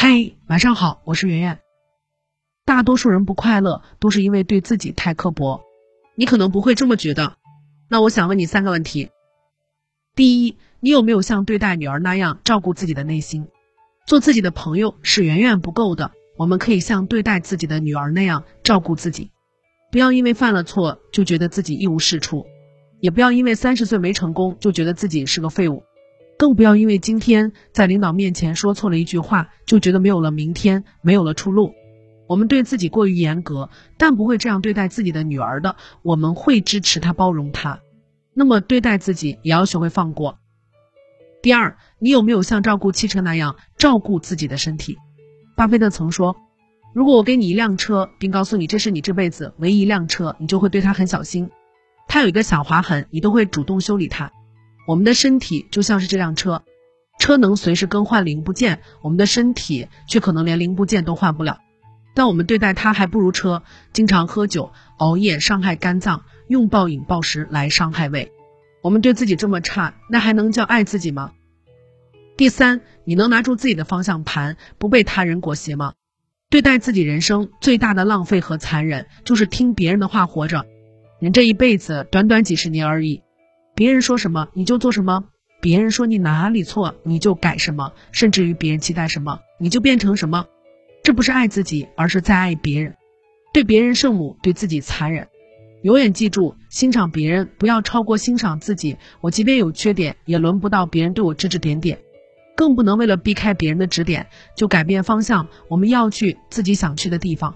嗨，晚上好，我是圆圆。大多数人不快乐，都是因为对自己太刻薄。你可能不会这么觉得。那我想问你三个问题：第一，你有没有像对待女儿那样照顾自己的内心？做自己的朋友是远远不够的，我们可以像对待自己的女儿那样照顾自己。不要因为犯了错就觉得自己一无是处，也不要因为三十岁没成功就觉得自己是个废物。更不要因为今天在领导面前说错了一句话，就觉得没有了明天，没有了出路。我们对自己过于严格，但不会这样对待自己的女儿的。我们会支持她，包容她。那么对待自己，也要学会放过。第二，你有没有像照顾汽车那样照顾自己的身体？巴菲特曾说，如果我给你一辆车，并告诉你这是你这辈子唯一一辆车，你就会对它很小心。它有一个小划痕，你都会主动修理它。我们的身体就像是这辆车，车能随时更换零部件，我们的身体却可能连零部件都换不了。但我们对待它还不如车，经常喝酒、熬夜伤害肝脏，用暴饮暴食来伤害胃。我们对自己这么差，那还能叫爱自己吗？第三，你能拿住自己的方向盘，不被他人裹挟吗？对待自己人生最大的浪费和残忍，就是听别人的话活着。人这一辈子短短几十年而已。别人说什么你就做什么，别人说你哪里错你就改什么，甚至于别人期待什么你就变成什么，这不是爱自己，而是在爱别人。对别人圣母，对自己残忍。永远记住，欣赏别人不要超过欣赏自己。我即便有缺点，也轮不到别人对我指指点点，更不能为了避开别人的指点就改变方向。我们要去自己想去的地方。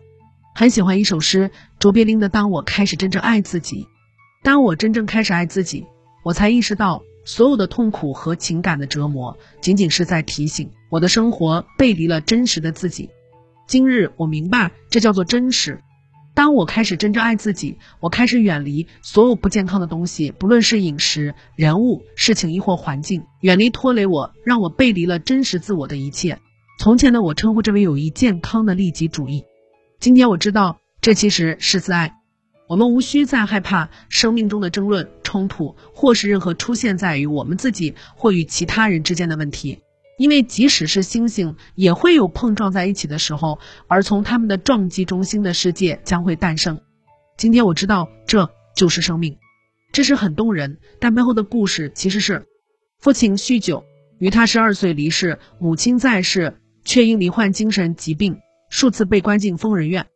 很喜欢一首诗，卓别林的《当我开始真正爱自己》，当我真正开始爱自己。我才意识到，所有的痛苦和情感的折磨，仅仅是在提醒我的生活背离了真实的自己。今日我明白，这叫做真实。当我开始真正爱自己，我开始远离所有不健康的东西，不论是饮食、人物、事情亦或环境，远离拖累我、让我背离了真实自我的一切。从前的我称呼这为有益健康的利己主义，今天我知道，这其实是自爱。我们无需再害怕生命中的争论、冲突，或是任何出现在于我们自己或与其他人之间的问题，因为即使是星星，也会有碰撞在一起的时候，而从他们的撞击中心的世界将会诞生。今天我知道，这就是生命，这是很动人，但背后的故事其实是：父亲酗酒，于他十二岁离世；母亲在世，却因罹患精神疾病，数次被关进疯人院。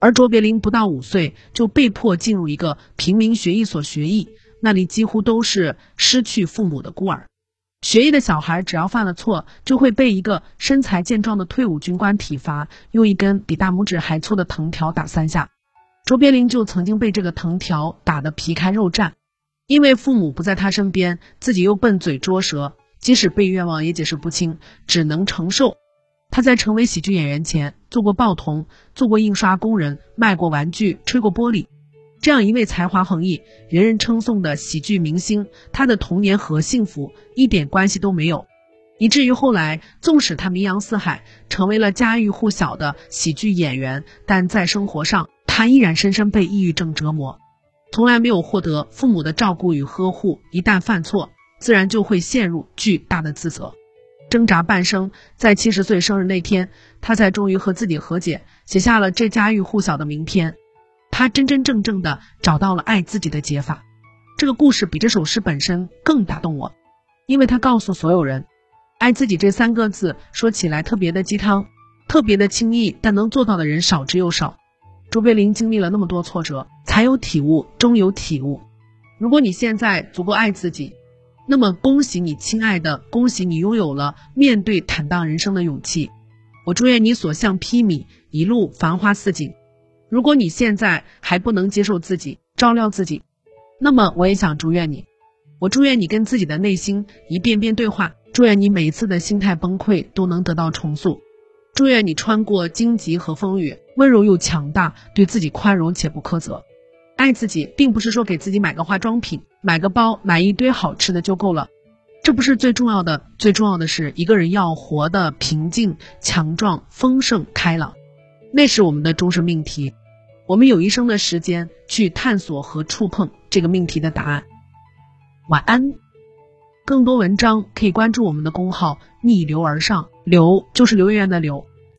而卓别林不到五岁就被迫进入一个平民学艺所学艺，那里几乎都是失去父母的孤儿。学艺的小孩只要犯了错，就会被一个身材健壮的退伍军官体罚，用一根比大拇指还粗的藤条打三下。卓别林就曾经被这个藤条打得皮开肉绽，因为父母不在他身边，自己又笨嘴拙舌，即使被冤枉也解释不清，只能承受。他在成为喜剧演员前做过报童，做过印刷工人，卖过玩具，吹过玻璃。这样一位才华横溢、人人称颂的喜剧明星，他的童年和幸福一点关系都没有，以至于后来，纵使他名扬四海，成为了家喻户晓的喜剧演员，但在生活上，他依然深深被抑郁症折磨，从来没有获得父母的照顾与呵护。一旦犯错，自然就会陷入巨大的自责。挣扎半生，在七十岁生日那天，他才终于和自己和解，写下了这家喻户晓的名篇。他真真正正的找到了爱自己的解法。这个故事比这首诗本身更打动我，因为他告诉所有人，爱自己这三个字说起来特别的鸡汤，特别的轻易，但能做到的人少之又少。卓别林经历了那么多挫折，才有体悟，终有体悟。如果你现在足够爱自己。那么恭喜你，亲爱的，恭喜你拥有了面对坦荡人生的勇气。我祝愿你所向披靡，一路繁花似锦。如果你现在还不能接受自己，照料自己，那么我也想祝愿你。我祝愿你跟自己的内心一遍遍对话，祝愿你每一次的心态崩溃都能得到重塑。祝愿你穿过荆棘和风雨，温柔又强大，对自己宽容且不苛责。爱自己，并不是说给自己买个化妆品。买个包，买一堆好吃的就够了，这不是最重要的。最重要的是，一个人要活得平静、强壮、丰盛、开朗，那是我们的终身命题。我们有一生的时间去探索和触碰这个命题的答案。晚安。更多文章可以关注我们的公号“逆流而上”，流就是刘媛媛的流。